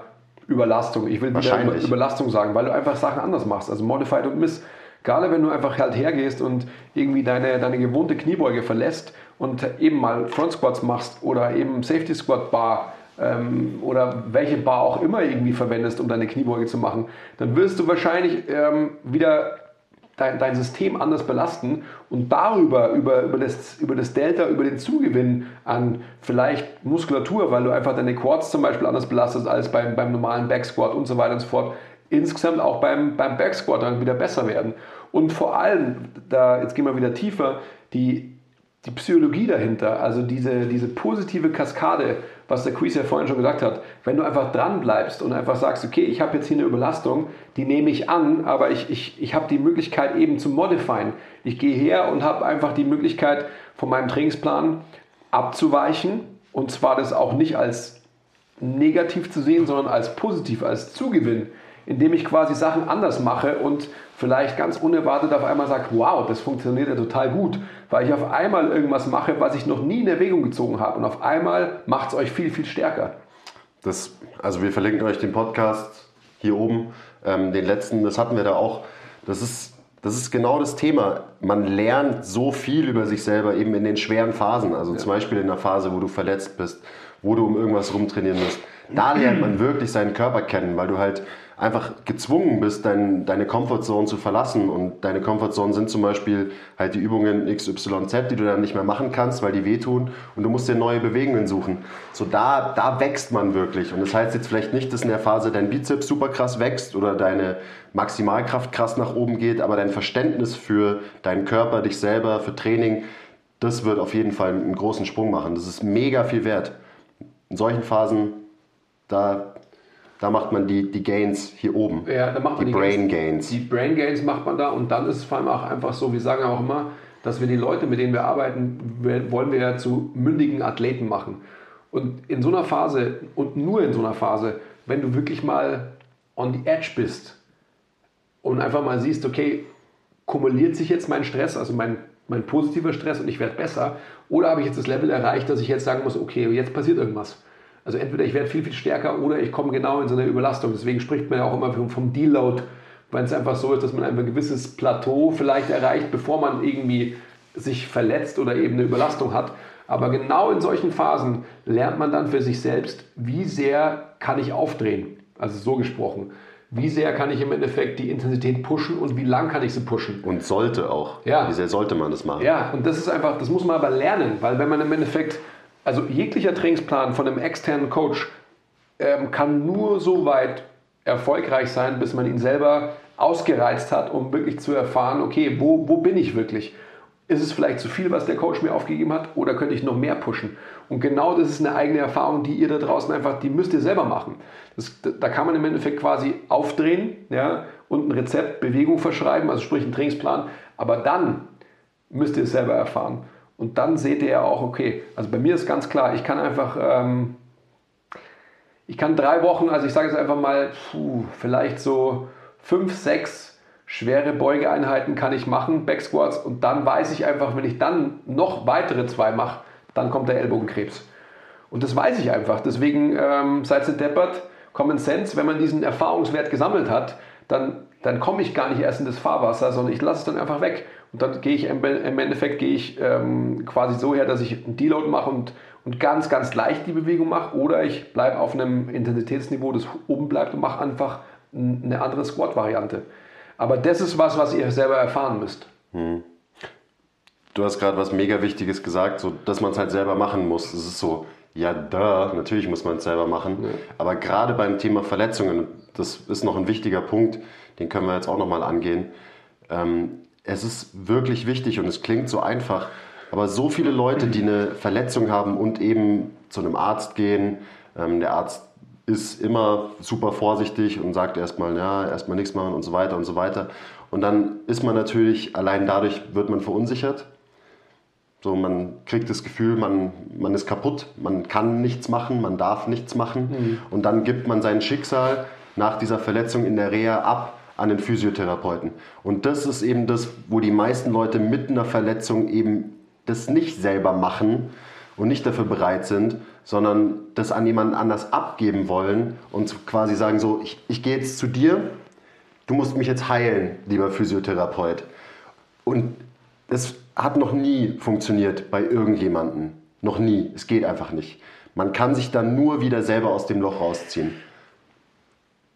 Überlastung. Ich will wieder Wahrscheinlich. Überlastung sagen, weil du einfach Sachen anders machst. Also Modified und Miss. Gerade wenn du einfach halt hergehst und irgendwie deine, deine gewohnte Kniebeuge verlässt und eben mal Front Squats machst oder eben Safety Squat Bar ähm, oder welche Bar auch immer irgendwie verwendest, um deine Kniebeuge zu machen, dann wirst du wahrscheinlich ähm, wieder dein, dein System anders belasten und darüber, über, über, das, über das Delta, über den Zugewinn an vielleicht Muskulatur, weil du einfach deine Quads zum Beispiel anders belastest als beim, beim normalen Backsquat und so weiter und so fort, insgesamt auch beim, beim Backsquat dann wieder besser werden. Und vor allem, da, jetzt gehen wir wieder tiefer, die, die Psychologie dahinter, also diese, diese positive Kaskade, was der Quiz ja vorhin schon gesagt hat, wenn du einfach dran bleibst und einfach sagst, okay, ich habe jetzt hier eine Überlastung, die nehme ich an, aber ich, ich, ich habe die Möglichkeit eben zu modifieren. Ich gehe her und habe einfach die Möglichkeit von meinem Trainingsplan abzuweichen und zwar das auch nicht als negativ zu sehen, sondern als positiv, als Zugewinn, indem ich quasi Sachen anders mache und vielleicht ganz unerwartet auf einmal sage, wow, das funktioniert ja total gut, weil ich auf einmal irgendwas mache, was ich noch nie in Erwägung gezogen habe und auf einmal macht es euch viel, viel stärker. Das, also wir verlinken euch den Podcast hier oben, ähm, den letzten, das hatten wir da auch. Das ist, das ist genau das Thema. Man lernt so viel über sich selber eben in den schweren Phasen. Also ja. zum Beispiel in der Phase, wo du verletzt bist, wo du um irgendwas rumtrainieren musst. Da lernt man wirklich seinen Körper kennen, weil du halt einfach gezwungen bist, dein, deine Comfortzone zu verlassen. Und deine Comfortzone sind zum Beispiel halt die Übungen XYZ, die du dann nicht mehr machen kannst, weil die wehtun. Und du musst dir neue Bewegungen suchen. So da, da wächst man wirklich. Und das heißt jetzt vielleicht nicht, dass in der Phase dein Bizeps super krass wächst oder deine Maximalkraft krass nach oben geht, aber dein Verständnis für deinen Körper, dich selber, für Training, das wird auf jeden Fall einen großen Sprung machen. Das ist mega viel wert. In solchen Phasen, da da macht man die, die Gains hier oben. Ja, da macht man die, die Brain Gains. Die Brain Gains macht man da und dann ist es vor allem auch einfach so, wir sagen auch immer, dass wir die Leute, mit denen wir arbeiten, wollen wir ja zu mündigen Athleten machen. Und in so einer Phase und nur in so einer Phase, wenn du wirklich mal on the edge bist und einfach mal siehst, okay, kumuliert sich jetzt mein Stress, also mein, mein positiver Stress und ich werde besser, oder habe ich jetzt das Level erreicht, dass ich jetzt sagen muss, okay, jetzt passiert irgendwas. Also entweder ich werde viel, viel stärker oder ich komme genau in so eine Überlastung. Deswegen spricht man ja auch immer vom Deload, weil es einfach so ist, dass man ein gewisses Plateau vielleicht erreicht, bevor man irgendwie sich verletzt oder eben eine Überlastung hat. Aber genau in solchen Phasen lernt man dann für sich selbst, wie sehr kann ich aufdrehen. Also so gesprochen. Wie sehr kann ich im Endeffekt die Intensität pushen und wie lang kann ich sie pushen? Und sollte auch. Ja. Wie sehr sollte man das machen? Ja, und das ist einfach, das muss man aber lernen, weil wenn man im Endeffekt also jeglicher Trainingsplan von einem externen Coach ähm, kann nur so weit erfolgreich sein, bis man ihn selber ausgereizt hat, um wirklich zu erfahren, okay, wo, wo bin ich wirklich? Ist es vielleicht zu viel, was der Coach mir aufgegeben hat, oder könnte ich noch mehr pushen? Und genau das ist eine eigene Erfahrung, die ihr da draußen einfach, die müsst ihr selber machen. Das, da kann man im Endeffekt quasi aufdrehen ja, und ein Rezept, Bewegung verschreiben, also sprich einen Trainingsplan, aber dann müsst ihr es selber erfahren. Und dann seht ihr ja auch, okay, also bei mir ist ganz klar, ich kann einfach, ähm, ich kann drei Wochen, also ich sage jetzt einfach mal, puh, vielleicht so fünf, sechs schwere Beugeeinheiten kann ich machen, Backsquats, und dann weiß ich einfach, wenn ich dann noch weitere zwei mache, dann kommt der Ellbogenkrebs. Und das weiß ich einfach. Deswegen ähm, seid ihr deppert, Common Sense, wenn man diesen Erfahrungswert gesammelt hat, dann, dann komme ich gar nicht erst in das Fahrwasser, sondern ich lasse es dann einfach weg. Und dann gehe ich im Endeffekt gehe ich ähm, quasi so her, dass ich einen Deload mache und, und ganz, ganz leicht die Bewegung mache. Oder ich bleibe auf einem Intensitätsniveau, das oben bleibt und mache einfach eine andere Squat-Variante. Aber das ist was, was ihr selber erfahren müsst. Hm. Du hast gerade was mega Wichtiges gesagt, so, dass man es halt selber machen muss. Es ist so, ja, da, natürlich muss man es selber machen. Ja. Aber gerade beim Thema Verletzungen, das ist noch ein wichtiger Punkt, den können wir jetzt auch nochmal angehen. Ähm, es ist wirklich wichtig und es klingt so einfach, aber so viele Leute, die eine Verletzung haben und eben zu einem Arzt gehen, ähm, der Arzt ist immer super vorsichtig und sagt erstmal, ja, erstmal nichts machen und so weiter und so weiter. Und dann ist man natürlich, allein dadurch wird man verunsichert. So, man kriegt das Gefühl, man, man ist kaputt, man kann nichts machen, man darf nichts machen. Mhm. Und dann gibt man sein Schicksal nach dieser Verletzung in der Reha ab an den Physiotherapeuten. Und das ist eben das, wo die meisten Leute mit einer Verletzung eben das nicht selber machen und nicht dafür bereit sind, sondern das an jemanden anders abgeben wollen und quasi sagen so, ich, ich gehe jetzt zu dir, du musst mich jetzt heilen, lieber Physiotherapeut. Und das hat noch nie funktioniert bei irgendjemandem. Noch nie. Es geht einfach nicht. Man kann sich dann nur wieder selber aus dem Loch rausziehen.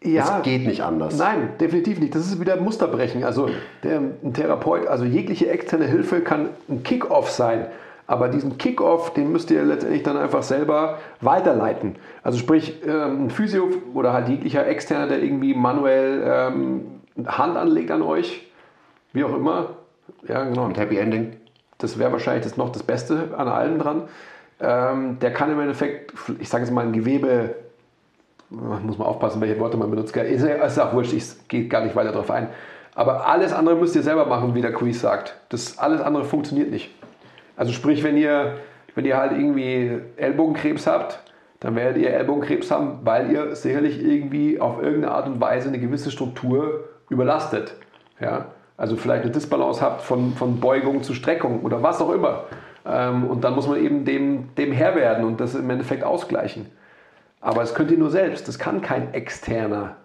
Ja, Es geht nicht anders. Nein, definitiv nicht. Das ist wieder Musterbrechen. Also der, ein Therapeut, also jegliche externe Hilfe kann ein Kick-off sein. Aber diesen Kick-off, den müsst ihr letztendlich dann einfach selber weiterleiten. Also sprich, ähm, ein Physio oder halt jeglicher Externer, der irgendwie manuell ähm, Hand anlegt an euch, wie auch immer. Ja, genau. Und Happy Ending. Das wäre wahrscheinlich das noch das Beste an allem dran. Ähm, der kann im Endeffekt, ich sage jetzt mal, ein Gewebe, muss man aufpassen, welche Worte man benutzt. Ist, ist auch wurscht, ich gehe gar nicht weiter darauf ein. Aber alles andere müsst ihr selber machen, wie der Quiz sagt. Das alles andere funktioniert nicht. Also sprich, wenn ihr, wenn ihr halt irgendwie Ellbogenkrebs habt, dann werdet ihr Ellbogenkrebs haben, weil ihr sicherlich irgendwie auf irgendeine Art und Weise eine gewisse Struktur überlastet. Ja? Also vielleicht eine Disbalance habt von, von Beugung zu Streckung oder was auch immer. Ähm, und dann muss man eben dem, dem Herr werden und das im Endeffekt ausgleichen. Aber es könnt ihr nur selbst, das kann kein externer.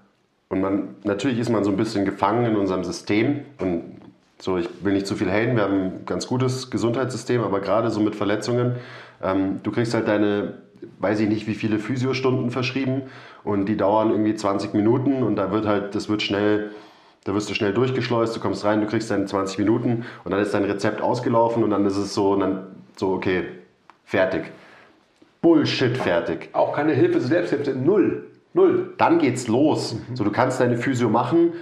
Und man, natürlich ist man so ein bisschen gefangen in unserem System. Und so, ich will nicht zu viel haten, wir haben ein ganz gutes Gesundheitssystem, aber gerade so mit Verletzungen, ähm, du kriegst halt deine, weiß ich nicht, wie viele Physiostunden verschrieben. Und die dauern irgendwie 20 Minuten. Und da wird halt, das wird schnell, da wirst du schnell durchgeschleust, du kommst rein, du kriegst deine 20 Minuten. Und dann ist dein Rezept ausgelaufen. Und dann ist es so, und dann so, okay, fertig. Bullshit, fertig. Auch keine Hilfe Selbsthilfe, null. Null. dann geht's los. So, du kannst deine Physio machen.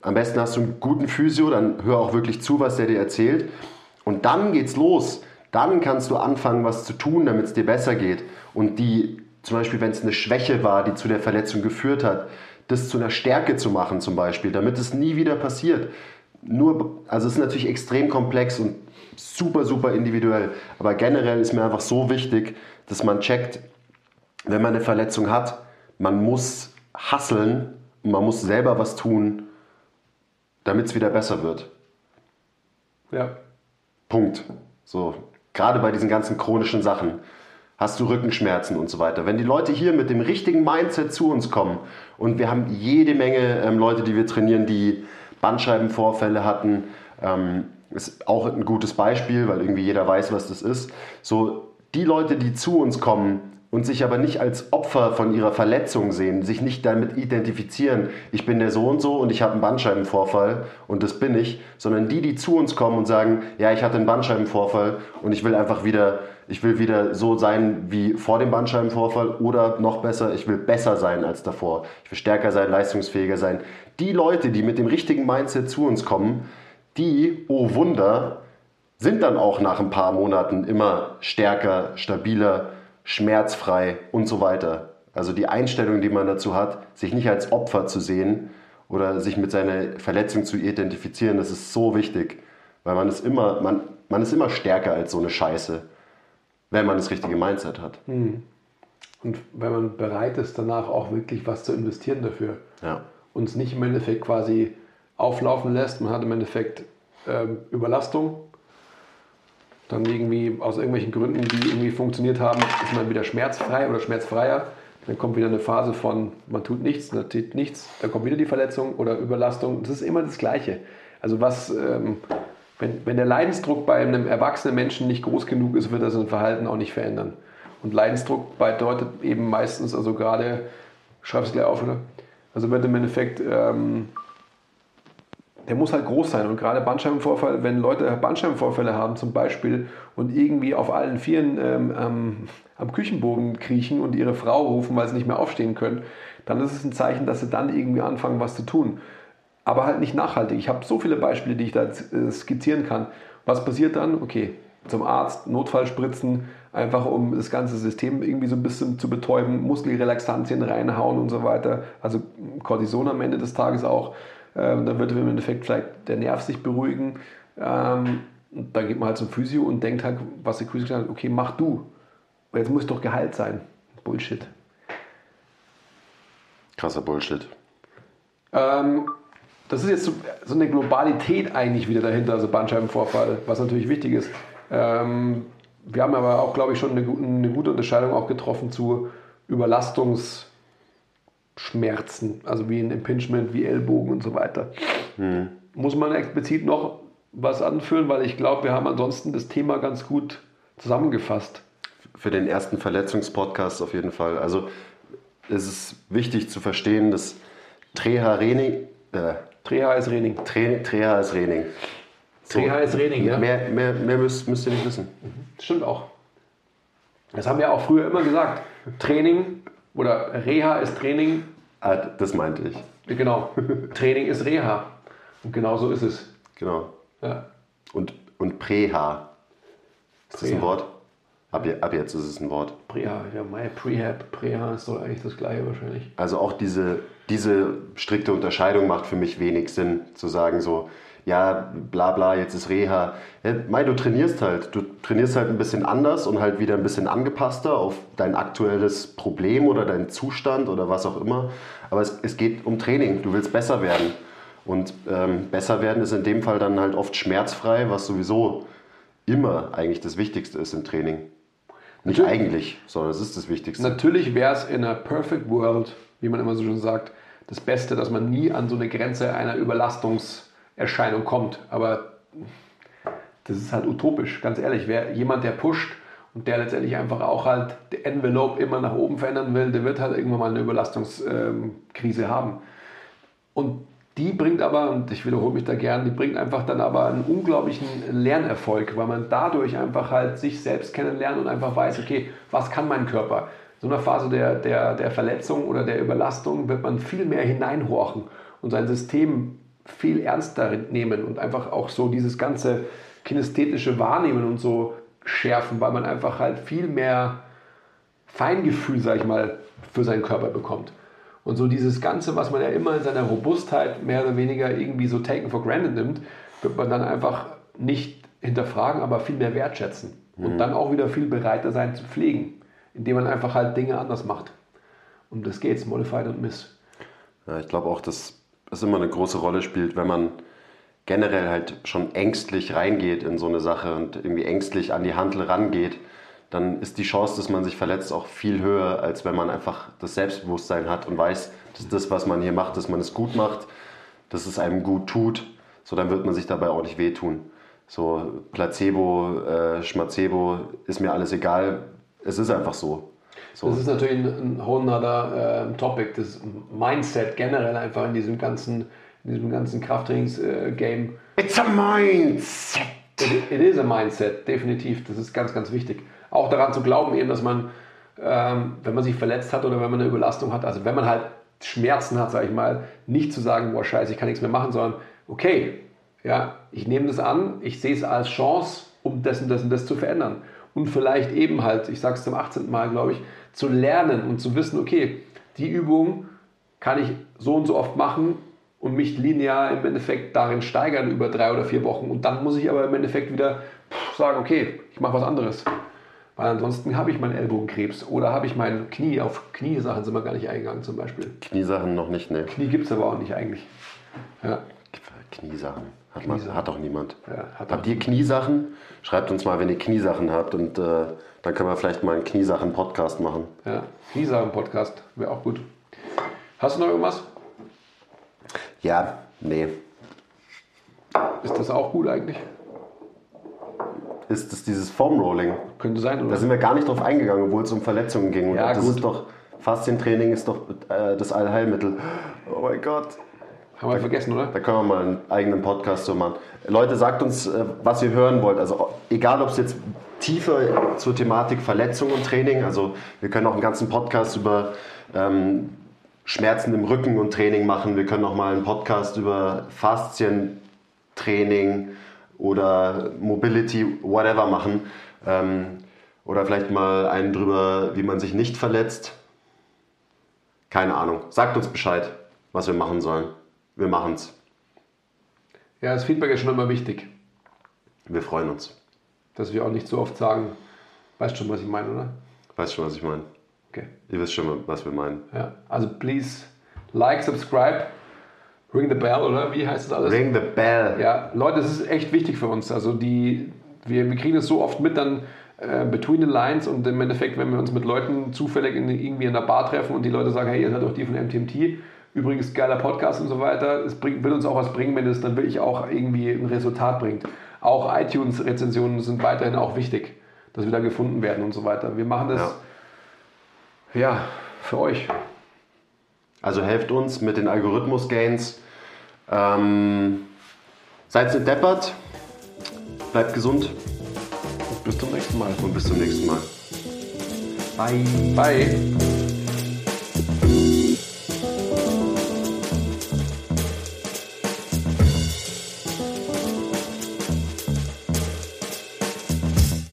Am besten hast du einen guten Physio, dann hör auch wirklich zu, was der dir erzählt. Und dann geht's los. Dann kannst du anfangen, was zu tun, damit es dir besser geht. Und die, zum Beispiel, wenn es eine Schwäche war, die zu der Verletzung geführt hat, das zu einer Stärke zu machen, zum Beispiel, damit es nie wieder passiert. Nur, also es ist natürlich extrem komplex und super, super individuell. Aber generell ist mir einfach so wichtig, dass man checkt, wenn man eine Verletzung hat, man muss hasseln und man muss selber was tun, damit es wieder besser wird. Ja. Punkt. So, gerade bei diesen ganzen chronischen Sachen hast du Rückenschmerzen und so weiter. Wenn die Leute hier mit dem richtigen Mindset zu uns kommen und wir haben jede Menge ähm, Leute, die wir trainieren, die Bandscheibenvorfälle hatten, ähm, ist auch ein gutes Beispiel, weil irgendwie jeder weiß, was das ist. So, die Leute, die zu uns kommen und sich aber nicht als Opfer von ihrer Verletzung sehen, sich nicht damit identifizieren, ich bin der so und so und ich habe einen Bandscheibenvorfall und das bin ich, sondern die, die zu uns kommen und sagen, ja, ich hatte einen Bandscheibenvorfall und ich will einfach wieder, ich will wieder so sein wie vor dem Bandscheibenvorfall oder noch besser, ich will besser sein als davor. Ich will stärker sein, leistungsfähiger sein. Die Leute, die mit dem richtigen Mindset zu uns kommen, die, oh Wunder, sind dann auch nach ein paar Monaten immer stärker, stabiler, schmerzfrei und so weiter. Also die Einstellung, die man dazu hat, sich nicht als Opfer zu sehen oder sich mit seiner Verletzung zu identifizieren, das ist so wichtig, weil man ist immer, man, man ist immer stärker als so eine Scheiße, wenn man das richtige Mindset hat. Und wenn man bereit ist, danach auch wirklich was zu investieren dafür. Ja. Und es nicht im Endeffekt quasi auflaufen lässt. Man hat im Endeffekt ähm, Überlastung. Dann irgendwie aus irgendwelchen Gründen, die irgendwie funktioniert haben, ist man wieder schmerzfrei oder schmerzfreier. Dann kommt wieder eine Phase von, man tut nichts, man tut nichts, dann kommt wieder die Verletzung oder Überlastung. Das ist immer das Gleiche. Also was, ähm, wenn, wenn der Leidensdruck bei einem erwachsenen Menschen nicht groß genug ist, wird er sein Verhalten auch nicht verändern. Und Leidensdruck bedeutet eben meistens, also gerade, schreib's gleich auf, oder? Also wird im Endeffekt, ähm, der muss halt groß sein. Und gerade Bandscheibenvorfall, wenn Leute Bandscheibenvorfälle haben zum Beispiel und irgendwie auf allen Vieren ähm, am, am Küchenbogen kriechen und ihre Frau rufen, weil sie nicht mehr aufstehen können, dann ist es ein Zeichen, dass sie dann irgendwie anfangen, was zu tun. Aber halt nicht nachhaltig. Ich habe so viele Beispiele, die ich da äh, skizzieren kann. Was passiert dann? Okay, zum Arzt, Notfallspritzen, einfach um das ganze System irgendwie so ein bisschen zu betäuben, Muskelrelaxantien reinhauen und so weiter. Also Cortison am Ende des Tages auch. Ähm, dann wird im Endeffekt vielleicht der Nerv sich beruhigen. Ähm, und dann geht man halt zum Physio und denkt halt, was der Physio gesagt hat, okay, mach du. Aber jetzt muss doch geheilt sein. Bullshit. Krasser Bullshit. Ähm, das ist jetzt so, so eine Globalität eigentlich wieder dahinter, also Bandscheibenvorfall, was natürlich wichtig ist. Ähm, wir haben aber auch, glaube ich, schon eine, eine gute Unterscheidung auch getroffen zu Überlastungsschmerzen, also wie ein Impingement, wie Ellbogen und so weiter. Muss man explizit noch was anführen, weil ich glaube, wir haben ansonsten das Thema ganz gut zusammengefasst. Für den ersten Verletzungspodcast auf jeden Fall. Also es ist wichtig zu verstehen, dass Treha Rening, äh, Treha ist Rening. Tre, Treha ist Rening. Treha ist Rening, ja. Mehr, mehr, mehr müsst, müsst ihr nicht wissen. Stimmt auch. Das haben wir auch früher immer gesagt. Training oder Reha ist Training. Ah, das meinte ich. Genau. Training ist Reha. Und genau so ist es. Genau. Ja. Und, und Preha. Ist das ein Preha. Wort? Ab, ab jetzt ist es ein Wort. Preha, ja, mein Prehab, Preha ist doch eigentlich das gleiche wahrscheinlich. Also auch diese, diese strikte Unterscheidung macht für mich wenig Sinn, zu sagen so, ja, bla bla, jetzt ist Reha. Ja, Mai, du trainierst halt. Du trainierst halt ein bisschen anders und halt wieder ein bisschen angepasster auf dein aktuelles Problem oder deinen Zustand oder was auch immer. Aber es, es geht um Training. Du willst besser werden. Und ähm, besser werden ist in dem Fall dann halt oft schmerzfrei, was sowieso immer eigentlich das Wichtigste ist im Training. Nicht Natürlich. eigentlich, sondern es ist das Wichtigste. Natürlich wäre es in einer Perfect World, wie man immer so schön sagt, das Beste, dass man nie an so eine Grenze einer Überlastungserscheinung kommt. Aber das ist halt utopisch, ganz ehrlich. Wer jemand, der pusht und der letztendlich einfach auch halt die Envelope immer nach oben verändern will, der wird halt irgendwann mal eine Überlastungskrise haben. Und die bringt aber, und ich wiederhole mich da gern, die bringt einfach dann aber einen unglaublichen Lernerfolg, weil man dadurch einfach halt sich selbst kennenlernt und einfach weiß, okay, was kann mein Körper? In so einer Phase der, der, der Verletzung oder der Überlastung wird man viel mehr hineinhorchen und sein System viel ernster nehmen und einfach auch so dieses ganze kinästhetische Wahrnehmen und so schärfen, weil man einfach halt viel mehr Feingefühl, sag ich mal, für seinen Körper bekommt. Und so dieses Ganze, was man ja immer in seiner Robustheit mehr oder weniger irgendwie so taken for granted nimmt, wird man dann einfach nicht hinterfragen, aber viel mehr wertschätzen. Und dann auch wieder viel bereiter sein zu pflegen, indem man einfach halt Dinge anders macht. Um das geht's, Modified und Miss. Ja, ich glaube auch, dass es immer eine große Rolle spielt, wenn man generell halt schon ängstlich reingeht in so eine Sache und irgendwie ängstlich an die Handel rangeht, dann ist die Chance, dass man sich verletzt, auch viel höher, als wenn man einfach das Selbstbewusstsein hat und weiß, dass das, was man hier macht, dass man es gut macht, dass es einem gut tut. So, dann wird man sich dabei auch nicht wehtun. So, Placebo, äh, Schmacebo, ist mir alles egal. Es ist einfach so. So. Das ist natürlich ein, ein whole nother äh, Topic, das Mindset generell einfach in diesem ganzen, in diesem ganzen Krafttrainings-Game. It's a mindset! It, it is a Mindset, definitiv. Das ist ganz, ganz wichtig. Auch daran zu glauben, eben, dass man, ähm, wenn man sich verletzt hat oder wenn man eine Überlastung hat, also wenn man halt Schmerzen hat, sage ich mal, nicht zu sagen, boah, scheiße, ich kann nichts mehr machen, sondern okay, ja, ich nehme das an, ich sehe es als Chance, um das und das und das zu verändern. Und vielleicht eben halt, ich sage es zum 18. Mal, glaube ich, zu lernen und zu wissen, okay, die Übung kann ich so und so oft machen und mich linear im Endeffekt darin steigern über drei oder vier Wochen. Und dann muss ich aber im Endeffekt wieder sagen, okay, ich mache was anderes. Weil ansonsten habe ich meinen Ellbogenkrebs oder habe ich mein Knie. Auf Kniesachen sind wir gar nicht eingegangen zum Beispiel. Kniesachen noch nicht, ne? Knie gibt es aber auch nicht eigentlich. Ja, Kniesachen. Hat, man, Kniesachen. hat doch niemand. Ja, hat habt ihr Kniesachen? Schreibt uns mal, wenn ihr Kniesachen habt und äh, dann können wir vielleicht mal einen Kniesachen-Podcast machen. ja. Kniesachen-Podcast wäre auch gut. Hast du noch irgendwas? Ja, nee. Ist das auch gut eigentlich? Ist das dieses Foam-Rolling? Könnte sein, oder? Da sind wir gar nicht drauf eingegangen, obwohl es um Verletzungen ging. Ja, das gut. ist doch, Faszientraining ist doch äh, das Allheilmittel. Oh mein Gott. Haben wir vergessen, oder? Da können wir mal einen eigenen Podcast so machen. Leute, sagt uns, äh, was ihr hören wollt. Also egal, ob es jetzt tiefer zur Thematik Verletzung und Training, also wir können auch einen ganzen Podcast über ähm, Schmerzen im Rücken und Training machen. Wir können auch mal einen Podcast über Faszientraining oder Mobility, whatever machen. Ähm, oder vielleicht mal einen drüber, wie man sich nicht verletzt. Keine Ahnung. Sagt uns Bescheid, was wir machen sollen. Wir machen's. Ja, das Feedback ist schon immer wichtig. Wir freuen uns. Dass wir auch nicht so oft sagen, weißt schon, was ich meine, oder? Weißt schon, was ich meine? Okay. Ihr wisst schon, was wir meinen. Ja. Also please like, subscribe, ring the bell, oder? Wie heißt das alles? Ring the bell. Ja, Leute, das ist echt wichtig für uns. Also die, wir, wir kriegen das so oft mit, dann äh, between the lines und im Endeffekt, wenn wir uns mit Leuten zufällig in, irgendwie in einer Bar treffen und die Leute sagen, hey, ihr seid doch die von MTMT, übrigens geiler Podcast und so weiter, es bringt, will uns auch was bringen, wenn es dann wirklich auch irgendwie ein Resultat bringt. Auch iTunes-Rezensionen sind weiterhin auch wichtig, dass wir da gefunden werden und so weiter. Wir machen das ja, ja für euch. Also helft uns mit den Algorithmus-Gains. Ähm, seid nicht deppert, bleibt gesund Bis zum nächsten Mal. und bis zum nächsten Mal. Bye.